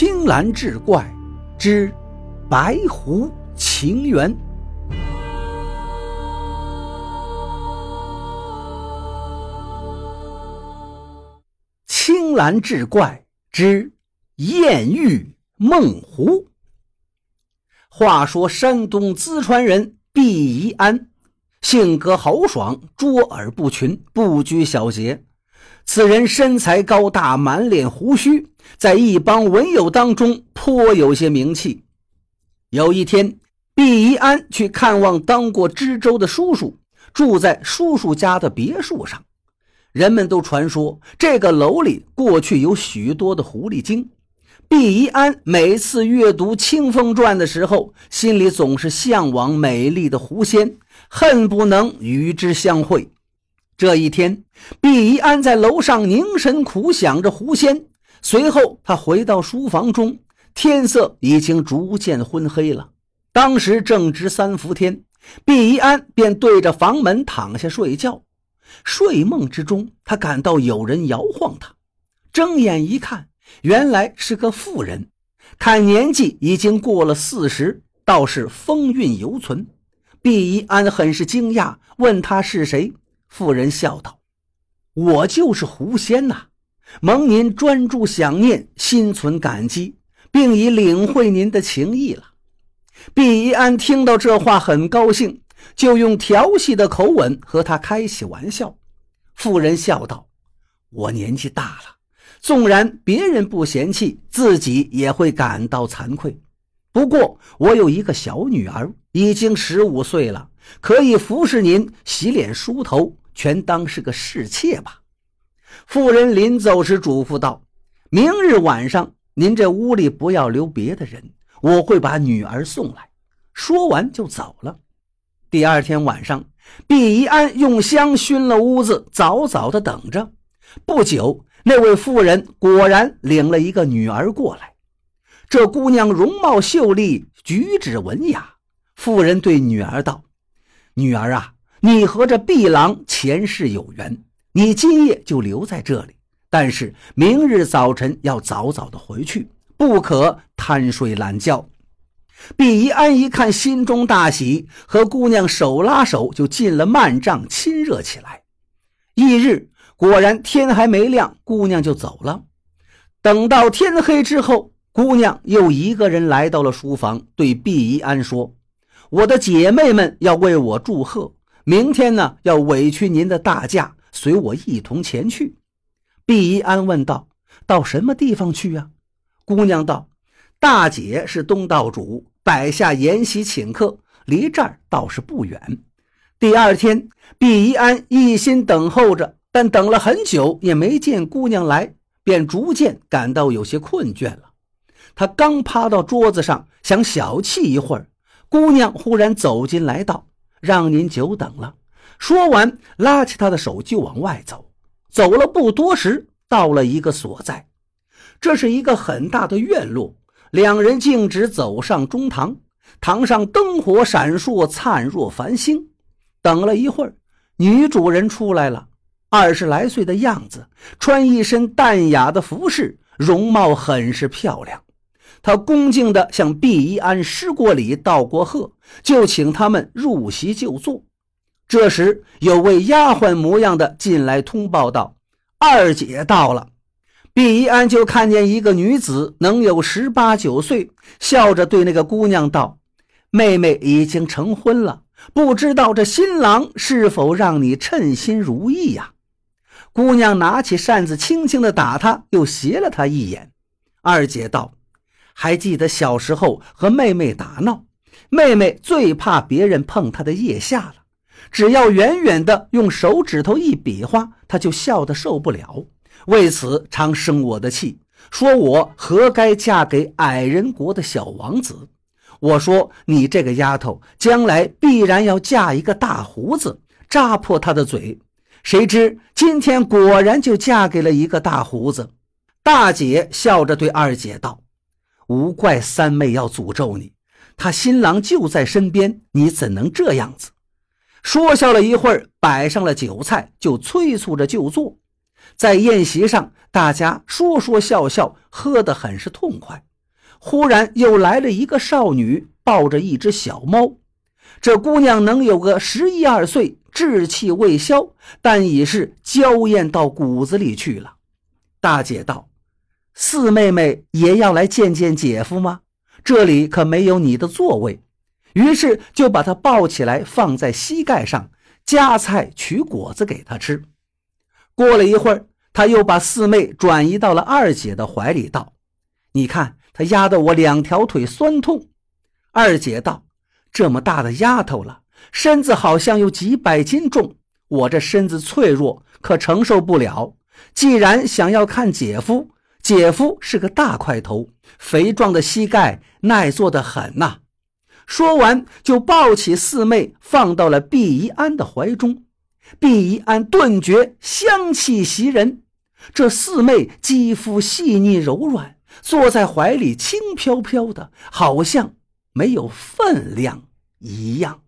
青蓝志怪之白狐情缘。青蓝志怪之艳遇梦狐。话说山东淄川人毕宜安，性格豪爽，卓尔不群，不拘小节。此人身材高大，满脸胡须，在一帮文友当中颇有些名气。有一天，毕宜安去看望当过知州的叔叔，住在叔叔家的别墅上。人们都传说这个楼里过去有许多的狐狸精。毕宜安每次阅读《清风传》的时候，心里总是向往美丽的狐仙，恨不能与之相会。这一天，毕宜安在楼上凝神苦想着狐仙。随后，他回到书房中，天色已经逐渐昏黑了。当时正值三伏天，毕宜安便对着房门躺下睡觉。睡梦之中，他感到有人摇晃他，睁眼一看，原来是个妇人，看年纪已经过了四十，倒是风韵犹存。毕宜安很是惊讶，问他是谁。妇人笑道：“我就是狐仙呐，蒙您专注想念，心存感激，并已领会您的情意了。”毕宜安听到这话很高兴，就用调戏的口吻和他开起玩笑。妇人笑道：“我年纪大了，纵然别人不嫌弃，自己也会感到惭愧。不过我有一个小女儿，已经十五岁了。”可以服侍您洗脸梳头，全当是个侍妾吧。妇人临走时嘱咐道：“明日晚上，您这屋里不要留别的人，我会把女儿送来。”说完就走了。第二天晚上，毕宜安用香熏了屋子，早早的等着。不久，那位妇人果然领了一个女儿过来。这姑娘容貌秀丽，举止文雅。妇人对女儿道。女儿啊，你和这毕郎前世有缘，你今夜就留在这里，但是明日早晨要早早的回去，不可贪睡懒觉。毕一安一看，心中大喜，和姑娘手拉手就进了幔帐，亲热起来。翌日果然天还没亮，姑娘就走了。等到天黑之后，姑娘又一个人来到了书房，对毕一安说。我的姐妹们要为我祝贺，明天呢要委屈您的大驾，随我一同前去。毕宜安问道：“到什么地方去呀？”姑娘道：“大姐是东道主，摆下筵席请客，离这儿倒是不远。”第二天，毕宜安一心等候着，但等了很久也没见姑娘来，便逐渐感到有些困倦了。他刚趴到桌子上，想小憩一会儿。姑娘忽然走进来道：“让您久等了。”说完，拉起他的手就往外走。走了不多时，到了一个所在，这是一个很大的院落。两人径直走上中堂，堂上灯火闪烁，灿若繁星。等了一会儿，女主人出来了，二十来岁的样子，穿一身淡雅的服饰，容貌很是漂亮。他恭敬地向毕一安施过礼、道过贺，就请他们入席就坐。这时，有位丫鬟模样的进来通报道：“二姐到了。”毕一安就看见一个女子，能有十八九岁，笑着对那个姑娘道：“妹妹已经成婚了，不知道这新郎是否让你称心如意呀？”姑娘拿起扇子，轻轻地打他，又斜了他一眼。二姐道。还记得小时候和妹妹打闹，妹妹最怕别人碰她的腋下了。只要远远的用手指头一比划，她就笑得受不了，为此常生我的气，说我何该嫁给矮人国的小王子。我说你这个丫头，将来必然要嫁一个大胡子，扎破他的嘴。谁知今天果然就嫁给了一个大胡子。大姐笑着对二姐道。无怪三妹要诅咒你，她新郎就在身边，你怎能这样子？说笑了一会儿，摆上了酒菜，就催促着就坐。在宴席上，大家说说笑笑，喝得很是痛快。忽然又来了一个少女，抱着一只小猫。这姑娘能有个十一二岁，稚气未消，但已是娇艳到骨子里去了。大姐道：“四妹妹也要来见见姐夫吗？这里可没有你的座位。”于是就把她抱起来，放在膝盖上，夹菜取果子给她吃。过了一会儿，他又把四妹转移到了二姐的怀里，道：“你看，她压得我两条腿酸痛。”二姐道：“这么大的丫头了，身子好像有几百斤重，我这身子脆弱，可承受不了。既然想要看姐夫，姐夫是个大块头，肥壮的膝盖耐坐得很呐。”说完，就抱起四妹，放到了毕宜安的怀中。毕宜安顿觉香气袭人，这四妹肌肤细腻柔软，坐在怀里轻飘飘的，好像没有分量一样。